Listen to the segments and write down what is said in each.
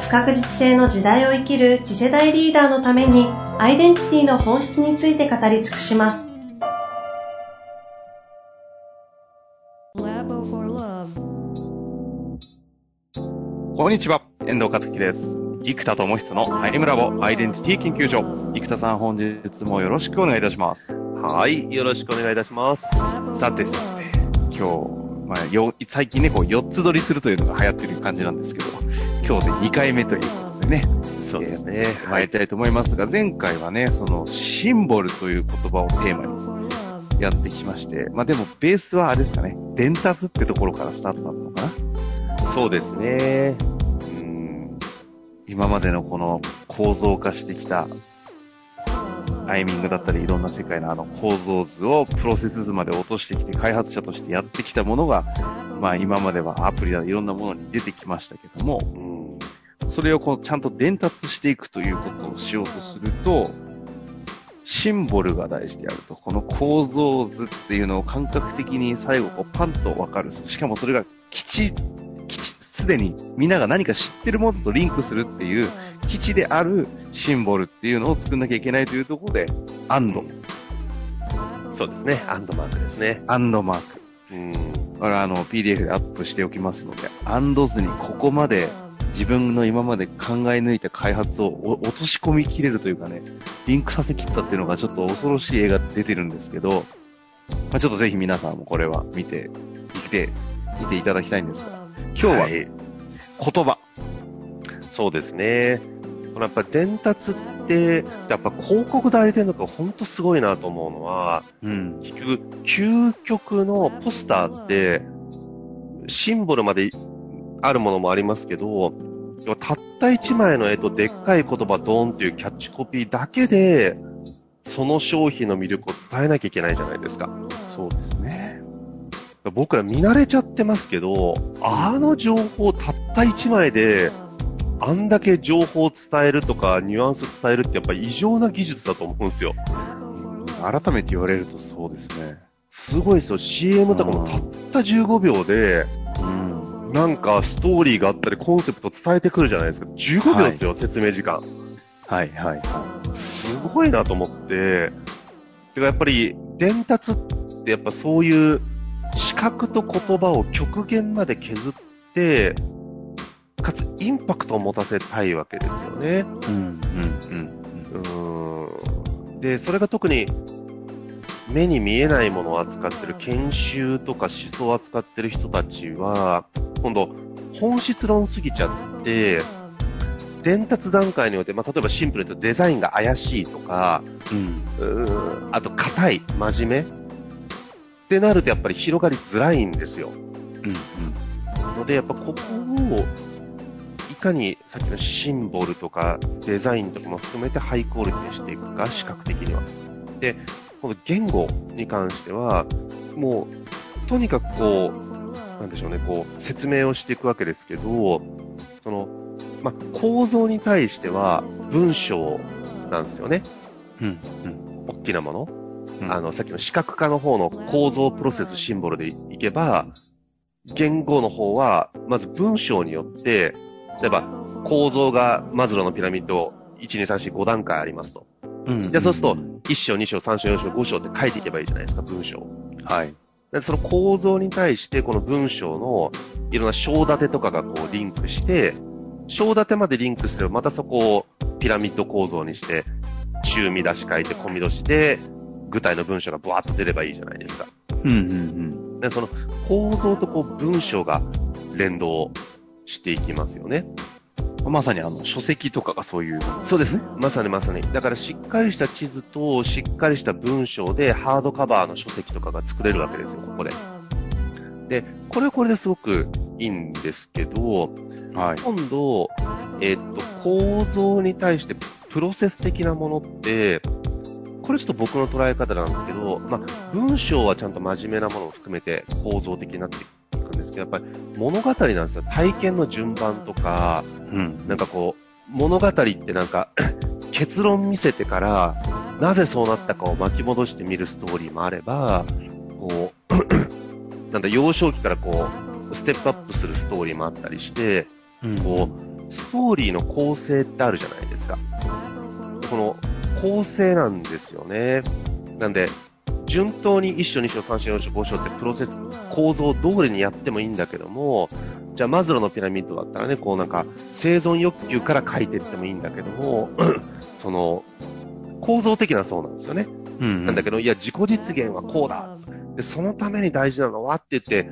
不確実性の時代を生きる次世代リーダーのためにアイデンティティの本質について語り尽くします。こんにちは、遠藤和樹です。生田智久のアイムラボアイデンティティ研究所。生田さん本日もよろしくお願いいたします。はい、よろしくお願いいたします。さて今日、まあ、よ、最近ね、こう、4つ撮りするというのが流行ってる感じなんですけど、今日で2回目ということでね。そうですね。参りたいと思いますが、前回はね、その、シンボルという言葉をテーマにやってきまして、まあでも、ベースはあれですかね、伝達ってところからスタートだったのかなそうですね。うん。今までのこの構造化してきたタイミングだったり、いろんな世界のあの構造図をプロセス図まで落としてきて、開発者としてやってきたものが、まあ今まではアプリだいろんなものに出てきましたけども、うん、それをこうちゃんと伝達していくということをしようとすると、シンボルが大事であると。この構造図っていうのを感覚的に最後こうパンとわかる。しかもそれが基地すでにみんなが何か知ってるものとリンクするっていう基地であるシンボルっていうのを作んなきゃいけないというところで、アンド。そうですね。アンドマークですね。アンドマーク。うん。これあの、PDF でアップしておきますので、アンド図にここまで自分の今まで考え抜いた開発を落とし込みきれるというかね、リンクさせきったっていうのがちょっと恐ろしい映画出てるんですけど、まあ、ちょっとぜひ皆さんもこれは見て、見て、見ていただきたいんですが、今日は、言葉。そうですね。このやっぱ伝達って、やっぱ広告代理店とか本当すごいなと思うのは、うん、結局、究極のポスターって、シンボルまであるものもありますけど、たった一枚の絵とでっかい言葉ドーンっていうキャッチコピーだけで、その商品の魅力を伝えなきゃいけないじゃないですか。そうですね。僕ら見慣れちゃってますけど、あの情報たった1枚で、あんだけ情報を伝えるとか、ニュアンス伝えるってやっぱ異常な技術だと思うんですよ。改めて言われるとそうですね。すごいですよ。CM とかもたった15秒で、うん、なんかストーリーがあったりコンセプト伝えてくるじゃないですか。15秒ですよ、はい、説明時間。はいはいはい。すごいなと思って、てかやっぱり伝達ってやっぱそういう視覚と言葉を極限まで削って、かつインパクトを持たせたいわけですよね。うん、うん、うん。で、それが特に目に見えないものを扱ってる研修とか思想を扱ってる人たちは、今度、本質論すぎちゃって、伝達段階において、まあ、例えばシンプルに言うとデザインが怪しいとか、うん、うあと硬い、真面目ってなるとやっぱり広がりづらいんですよ。うんうん。ので、やっぱここを、いかにさっきのシンボルとかデザインとかも含めてハイクオリティにしていくか、視覚的には。で、この言語に関しては、もう、とにかくこう、なんでしょうね、こう、説明をしていくわけですけど、その、まあ、構造に対しては文章なんですよね。うん、うん。大きなもの。あの、さっきの視覚化の方の構造プロセスシンボルでいけば、言語の方は、まず文章によって、例えば、構造がマズローのピラミッド1、2、3、4、5段階ありますと。うん。で、そうすると、1章、2章、3章、4章、5章って書いていけばいいじゃないですか、文章。はい。で、その構造に対して、この文章のいろんな章立てとかがこうリンクして、章立てまでリンクすれば、またそこをピラミッド構造にして、中見出し書いて、小見出しで、具体の文章がブワーッと出ればいいじゃないですか。うんうんうん。でその構造とこう文章が連動していきますよね。まさにあの書籍とかがそういう、そうですね。まさにまさに。だからしっかりした地図としっかりした文章でハードカバーの書籍とかが作れるわけですよ、ここで。で、これはこれですごくいいんですけど、はい、今度、えっと、構造に対してプロセス的なものって、これちょっと僕の捉え方なんですけど、まあ、文章はちゃんと真面目なものを含めて構造的になっていくど、やっぱり物語なんですよ。体験の順番とか、うん。なんかこう、物語ってなんか、結論見せてから、なぜそうなったかを巻き戻して見るストーリーもあれば、こう、なんだ、幼少期からこう、ステップアップするストーリーもあったりして、こう、ストーリーの構成ってあるじゃないですか。この構成なんですよね。なんで、順当に1章、2章、3章、4章、5章ってプロセス、構造通りにやってもいいんだけども、じゃあマズローのピラミッドだったらね、こうなんか生存欲求から書いていってもいいんだけども、その、構造的なそうなんですよね。うん。なんだけど、いや、自己実現はこうだ。で、そのために大事なのはって言って、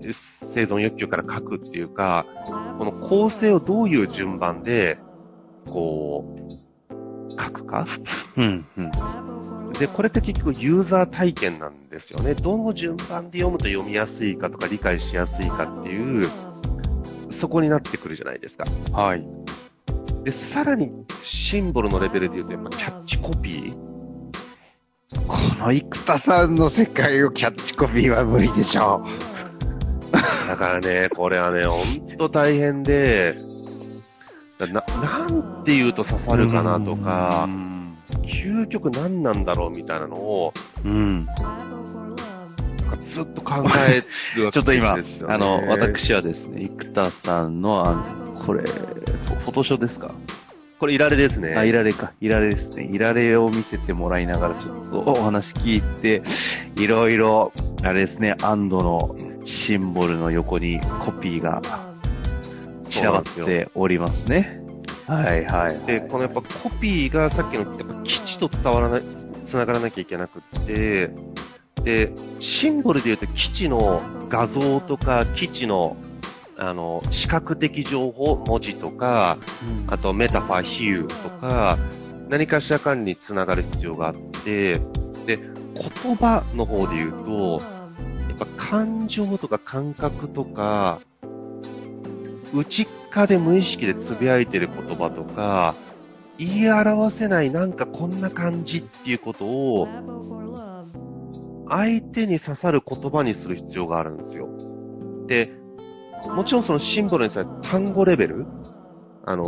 生存欲求から書くっていうか、この構成をどういう順番で、こう、書くか？うん。うん。で、これって結局ユーザー体験なんですよね。どの順番で読むと読みやすいかとか理解しやすいかっていう、そこになってくるじゃないですか。はい。で、さらにシンボルのレベルで言うと、やっぱキャッチコピーこの生田さんの世界をキャッチコピーは無理でしょだからね、これはね、ほんと大変で、な、なんて言うと刺さるかなとうか、ん。究極何なんだろうみたいなのを、うん。なんかずっと考えるわけちょっと今、ですよね。あの、私はですね、生田さんの、あの、これ、フォフォトショですか？これいられですね。あ、いられか。いられですね。いられを見せてもらいながらちょっとお話聞いて、いろいろ、あれですね、アンドのシンボルの横にコピーが散らばっておりますね。はいはい、はい。で、このやっぱコピーがさっきのやっぱ基地と伝わらない、繋がらなきゃいけなくって、で、シンボルで言うと基地の画像とか基地のあの、視覚的情報、文字とか、あとメタファー、比喩とか、何かしらかにつながる必要があって、で、言葉の方で言うと、やっぱ感情とか感覚とか、内で無意識でつぶやいてる言葉とか、言い表せないなんかこんな感じっていうことを、相手に刺さる言葉にする必要があるんですよ。で、もちろんそのシンボルにさ単語レベルあの、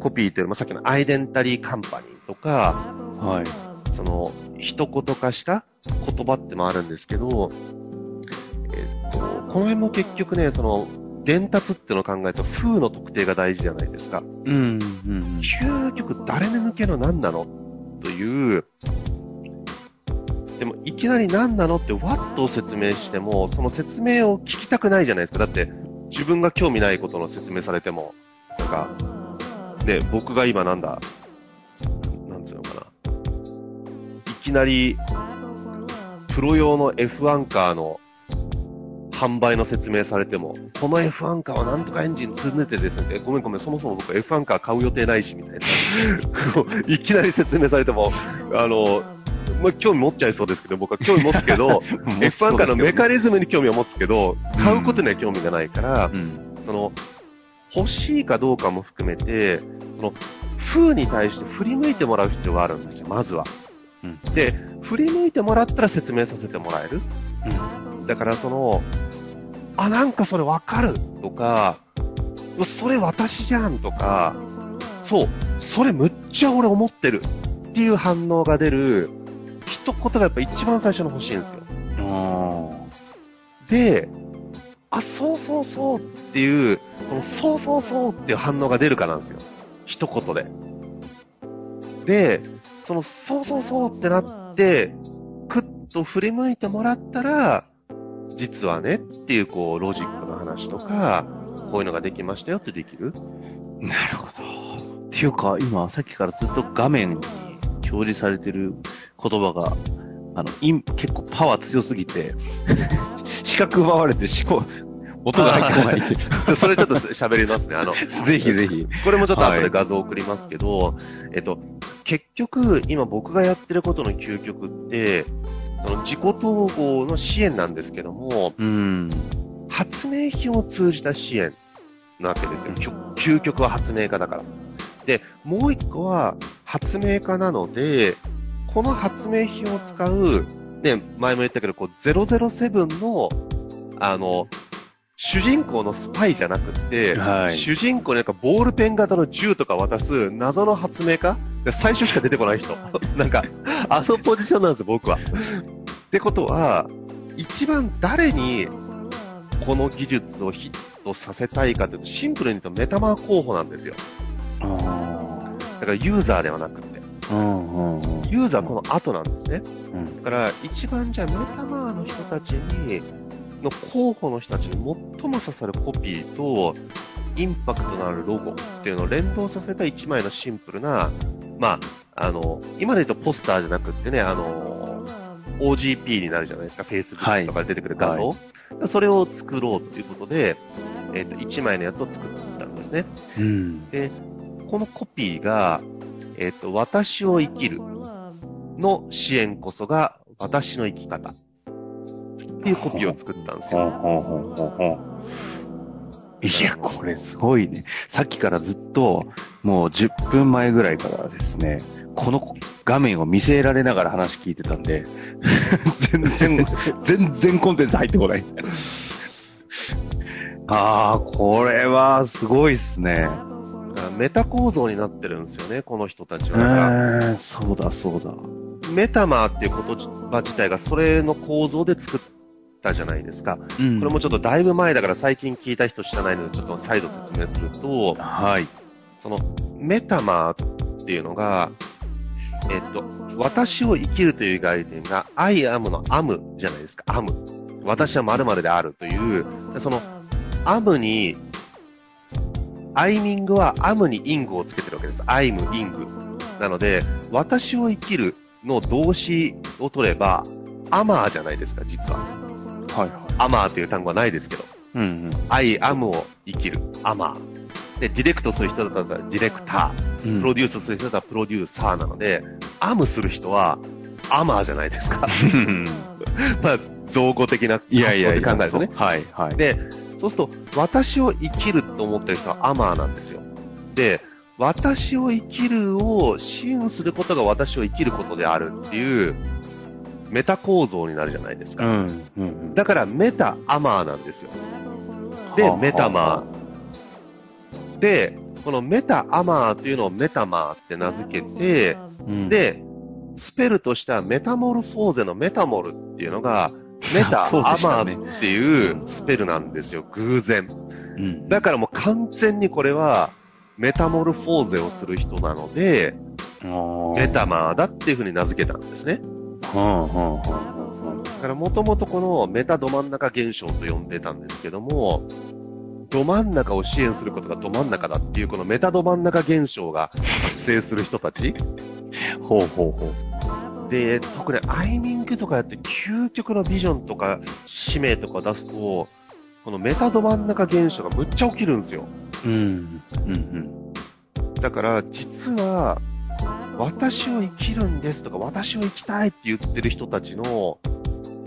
コピーっていうのはさっきのアイデンタリーカンパニーとか、はい。その、一言化した言葉ってのもあるんですけど、えっと、この辺も結局ね、その、伝達っていうのを考えると、風の特定が大事じゃないですか。うん、うん。究極誰に向けの何なの？という、でもいきなり何なの？ってワットを説明しても、その説明を聞きたくないじゃないですか。だって、自分が興味ないことの説明されても、なんか、で、僕が今なんだ、なんつうのかな。いきなり、プロ用の F1 カーの販売の説明されても、この F1 カーはなんとかエンジン積んでてですね、ごめんごめん、そもそも僕 F1 カー買う予定ないし、みたいな。いきなり説明されても、あの、まあ、興味持っちゃいそうですけど、僕は興味持つけど、F1 カーのメカニズムに興味を持つけど、買うことには興味がないから、うん。その、欲しいかどうかも含めて、その、風に対して振り向いてもらう必要があるんですよ、まずは。うんで、振り向いてもらったら説明させてもらえる。だからその、あ、なんかそれわかるとか、それ私じゃんとか、そう、それむっちゃ俺思ってるっていう反応が出る一言がやっぱ一番最初の欲しいんですよ。あで、あ、そうそうそうっていう、このそうそうそうっていう反応が出るかなんですよ。一言で。で、そのそうそうそうってなって、くっと振り向いてもらったら、実はねっていうこうロジックの話とか、こういうのができましたよってできるあ。なるほど。っていうか、今、さっきからずっと画面に表示されてる言葉が、あの、イン結構パワー強すぎて、視覚奪われて思考、音が入ってこないって。それちょっと喋りますね。あの、ぜひぜひ。これもちょっと後はいで画像送りますけど、えっと、結局、今僕がやってることの究極って、その自己統合の支援なんですけども、うん。発明品を通じた支援なわけですよ。究極は発明家だから。で、もう一個は発明家なので、この発明品を使う、ね、前も言ったけど、こう、007の、あの、主人公のスパイじゃなくて、はい主人公になんかボールペン型の銃とか渡す謎の発明家で最初しか出てこない人。なんか、あのポジションなんですよ、僕は。ってことは、一番誰にこの技術をヒットさせたいかというと、シンプルに言うとメタマー候補なんですよ。だからユーザーではなくて。ユーザーこの後なんですね。だから、一番じゃあメタマーの人たちに、の候補の人たちに最も刺さるコピーと、インパクトのあるロゴっていうのを連動させた一枚のシンプルな、まあ、あの、今で言うとポスターじゃなくってね、あの、OGP になるじゃないですか、Facebook とかで出てくる画像。はそれを作ろうということで、えっ、と、一枚のやつを作ったんですね。うん。で、このコピーが、えっ、と、私を生きるの支援こそが私の生き方。っていうコピーを作ったんですよ。いや、これすごいね。さっきからずっと、もう10分前ぐらいからですね、この画面を見せられながら話聞いてたんで、全然、全然コンテンツ入ってこない。ああ、これはすごいっすね。メタ構造になってるんですよね、この人たちうは。ーん、そうだそうだ。メタマーっていう言葉自体がそれの構造で作ったじゃないですか。うんこれもちょっとだいぶ前だから最近聞いた人知らないのでちょっと再度説明すると、はい。そのメタマーっていうのが、えっと、私を生きるという概念が I am の am じゃないですか。am。私は〇〇であるという、でその am に、アイミングは am にイングをつけてるわけです。I'm イング。なので、私を生きるの動詞を取れば、アマーじゃないですか、実は。はいはい。アマーという単語はないですけど。うんうん。I am を生きる。アマー。で、ディレクトする人だったらディレクター。プロデュースする人だったらプロデューサーなので、アムする人は、アマーじゃないですか。う んまあ、造語的な発想で考えるとね。はいはい。で、そうすると、私を生きると思ってる人はアマーなんですよ。で、私を生きるを支援することが私を生きることであるっていう、メタ構造になるじゃないですか。うんうんうん。だから、メタアマーなんですよ。ではあ、メタマはー。で、このメタアマーというのをメタマーって名付けて、うん、で、スペルとしてはメタモルフォーゼのメタモルっていうのが、メタアマーっていうスペルなんですよ、偶然。うん、だからもう完全にこれは、メタモルフォーゼをする人なので、メタマーだっていう風に名付けたんですね。はあはあはあはだからもともとこのメタど真ん中現象と呼んでたんですけども、ど真ん中を支援することがど真ん中だっていうこのメタど真ん中現象が発生する人たち。あほうほうほう。で、特にアイミングとかやって究極のビジョンとか使命とか出すと、このメタど真ん中現象がむっちゃ起きるんですよ。うん、うん、だから実は、私を生きるんですとか、私を生きたいって言ってる人たちの、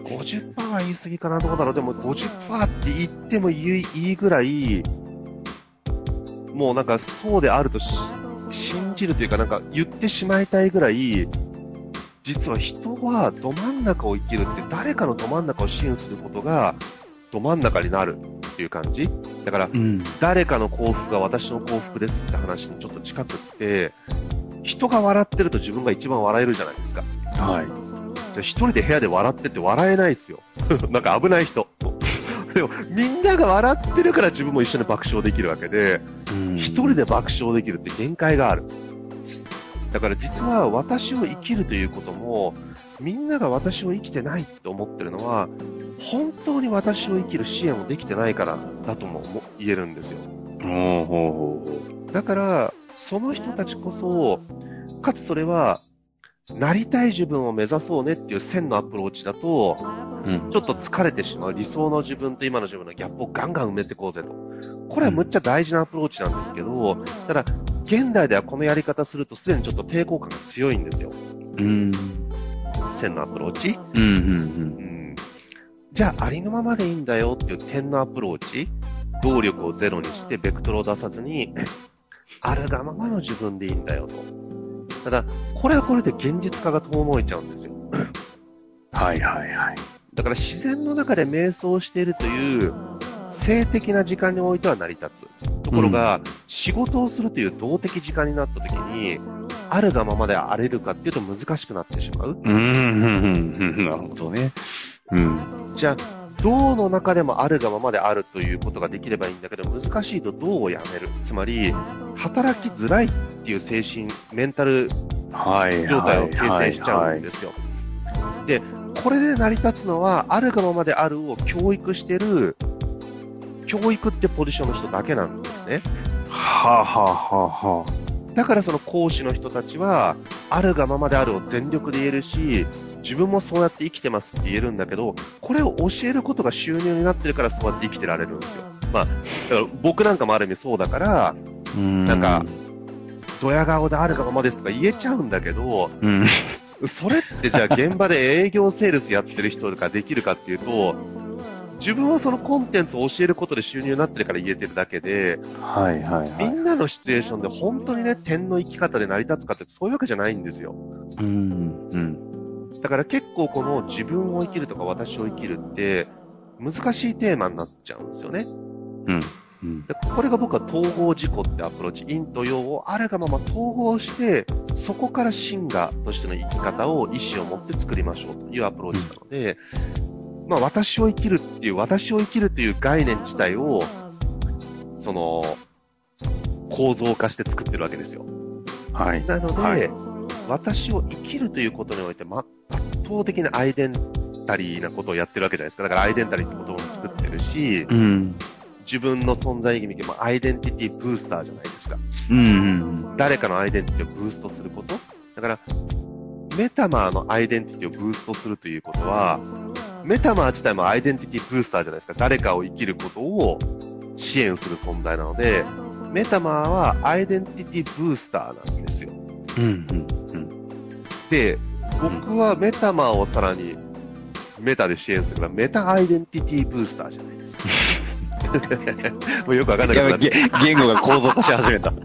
50%は言い過ぎかな、どうだろう。でも50%って言ってもいいいいぐらい、もうなんかそうであるとし信じるというかなんか言ってしまいたいぐらい、実は人はど真ん中を生きるって誰かのど真ん中を支援することがど真ん中になるっていう感じ？だから。誰かの幸福が私の幸福ですって話にちょっと近くって、人が笑ってると自分が一番笑えるじゃないですか。はい。一人で部屋で笑ってって笑えないですよ。なんか危ない人。でもみんなが笑ってるから自分も一緒に爆笑できるわけで、うん一人で爆笑できるって限界がある。だから実は私を生きるということも、みんなが私を生きてないって思ってるのは、本当に私を生きる支援をできてないからだとも思言えるんですよ。だから、その人たちこそ、かつそれは、なりたい自分を目指そうねっていう線のアプローチだと、ほう。うん。ちょっと疲れてしまう理想の自分と今の自分のギャップをガンガン埋めていこうぜと。これはむっちゃ大事なアプローチなんですけど、ただ、現代ではこのやり方するとすでにちょっと抵抗感が強いんですよ。うん。線のアプローチ。うん、うん、うん。じゃあ、ありのままでいいん。だよっていう点のアプローチ。動力をゼロにして、ベクトルを出さずに、あるがままの自分でいいん。だよと。ただ、これはこれで現実化が遠のいちゃうんですよ。はいはいはい。だから自然の中で瞑想しているという性的な時間においては成り立つ。ところが、仕事をするという動的時間になった時に、あるがままで荒れるかっていうと難しくなってしまう。うーん、うん、うん、うんなるほどね。うん。じゃあ、銅の中でもあるがままであるということができればいいんだけど、難しいと銅をやめる。つまり、働きづらいっていう精神、メンタルはい状態をはい形成しちゃうんですよ。で、これで成り立つのは、あるがままであるを教育してる、教育ってポジションの人だけなんですね。はあ、はあはあはだからその講師の人たちは、あるがままであるを全力で言えるし、自分もそうやって生きてますって言えるんだけど、これを教えることが収入になってるからそうやって生きてられるんですよ。まあ、だから僕なんかもある意味そうだから、なんか、ドヤ顔であるがままですとか言えちゃうんだけど、うん。それってじゃあ現場で営業セールスやってる人ができるかっていうと、自分はそのコンテンツを教えることで収入になってるから言えてるだけで、はいはいはい。みんなのシチュエーションで本当にね、点の生き方で成り立つかってそういうわけじゃないんですよ。うん。うん。だから結構この自分を生きるとか私を生きるって難しいテーマになっちゃうんですよね。うん。うん。でこれが僕は統合事故ってアプローチ、陰と陽をあるがまま統合して、そこから真我としての生き方を意思を持って作りましょうというアプローチなので、まあ私を生きるっていう、私を生きるという概念自体を、その、構造化して作ってるわけですよ。はい。なので、はい私を生きるということにおいて、ま、圧倒的なアイデンタリーなことをやってるわけじゃないですか。だからアイデンタリーって言葉も作ってるし、うん。自分の存在意義もアイデンティティブースターじゃないですか。うん。うん。誰かのアイデンティティをブーストすること。だから、メタマーのアイデンティティをブーストするということは、メタマー自体もアイデンティティブースターじゃないですか。誰かを生きることを支援する存在なので、メタマーはアイデンティティブースターなんですよ。うん。うん。で、僕はメタマーをさらにメタで支援するから、メタアイデンティティブースターじゃないですか。もうよくわかんないけど言語が構造化し始めた。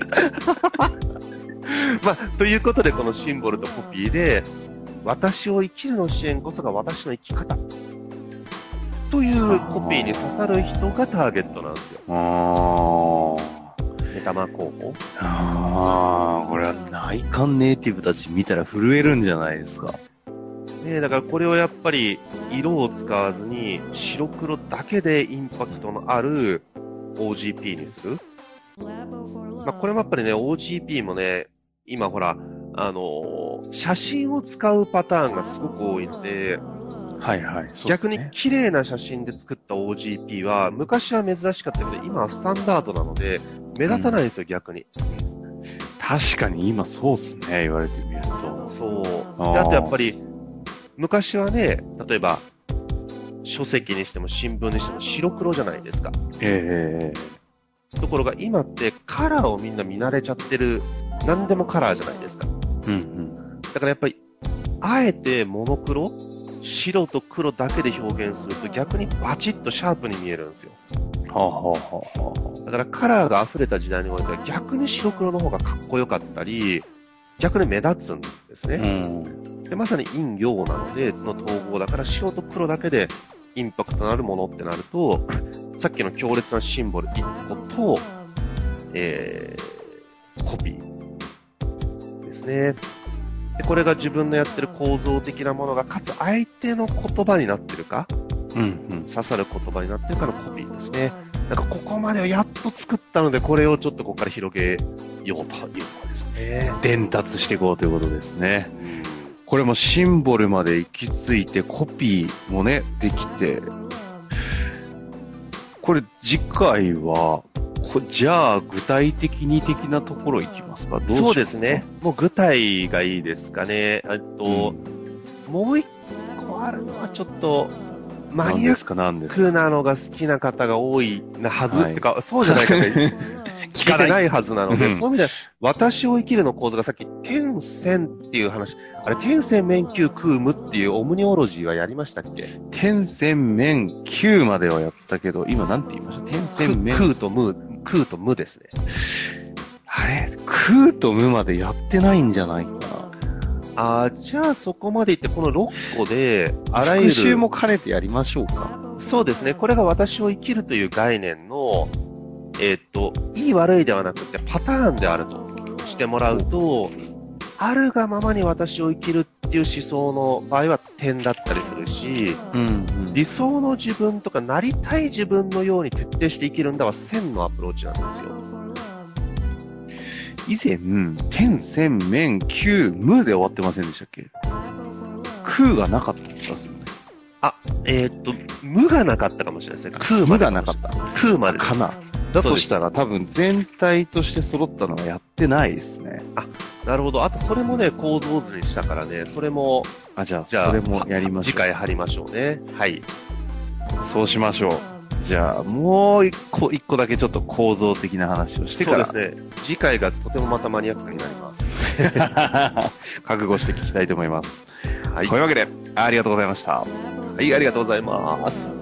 まあ、ということで、このシンボルとコピーで、私を生きるの支援こそが私の生き方。というコピーに刺さる人がターゲットなんですよ。あメタマ候補。あ。ああ、これは内観ネイティブたち見たら震えるんじゃないですか。ねだからこれをやっぱり色を使わずに白黒だけでインパクトのある OGP にする？まあ、これもやっぱりね、OGP もね、今ほら、あのー写真を使うパターンがすごく多いので、はいはい。逆に綺麗な写真で作った OGP は、昔は珍しかったけど、今はスタンダードなので、目立たないんですよ、逆に。確かに今そうっすね、言われてみると。そう。あーであとやっぱり、昔はね、例えば、書籍にしても新聞にしても白黒じゃないですか。ええところが今ってカラーをみんな見慣れちゃってる、何でもカラーじゃないですか。うんうん。だからやっぱり、あえてモノクロ白と黒だけで表現すると逆にバチッとシャープに見えるんですよ。はあ、はあはあはだからカラーが溢れた時代においては逆に白黒の方がかっこよかったり、逆に目立つんですね。あ、うん。でまさに陰陽なので、の統合だから白と黒だけでインパクトのあるものってなると、さっきの強烈なシンボル1個と、えー、コピーですね。で、これが自分のやってる構造的なものが、かつ相手の言葉になってるか、うんうん。刺さる言葉になってるかのコピーですね。なんかここまでをやっと作ったので、これをちょっとここから広げようということですね。伝達していこうということですね。これもシンボルまで行き着いて、コピーもね、できて、これ次回は、こじゃあ具体的に的なところ行きますか？どうしますか？そうですね。。もう具体がいいですかね。えっと、もう一個あるのはちょっと、マニアックなのが好きな方が多いなはず、はいってか、そうじゃないかね。聞けてないはずなので、うんそういう意味では、私を生きるの構図がさっき、天線っていう話、あれ、天線面球空無っていうオムニオロジーはやりましたっけ？天線面9まではやったけど、今なんて言いました？天線面。空と無、空と無ですね。あれ？空と無までやってないんじゃないかな。あーじゃあそこまでいって、この6個で、あらゆる。復習も兼ねてやりましょうか。そうですね。これが私を生きるという概念の、えーっと、いい悪いではなくてパターンであるとしてもらうと、あるがままに私を生きるっていう思想の場合は点だったりするし、うん、うん。理想の自分とかなりたい自分のように徹底して生きるんだは線のアプローチなんですよ。以前、天線面9無で終わってませんでしたっけ？空がなかった気がするね。えーっと、無がなかったかもしれないですね。空ま無でがなかった。空までかな。だとしたら多分全体として揃ったのはやってないですね。なるほど。あと、それもね、構造図にしたからね、それも、あ、じゃあ、じゃあ、それもやりましょう。次回貼りましょうね。はい。そうしましょう。じゃあ、もう一個、一個だけちょっと構造的な話をしてから。そうですね。次回がとてもまたマニアックになります。覚悟して聞きたいと思います。はいというわけで、ありがとうございました。はい、ありがとうございます。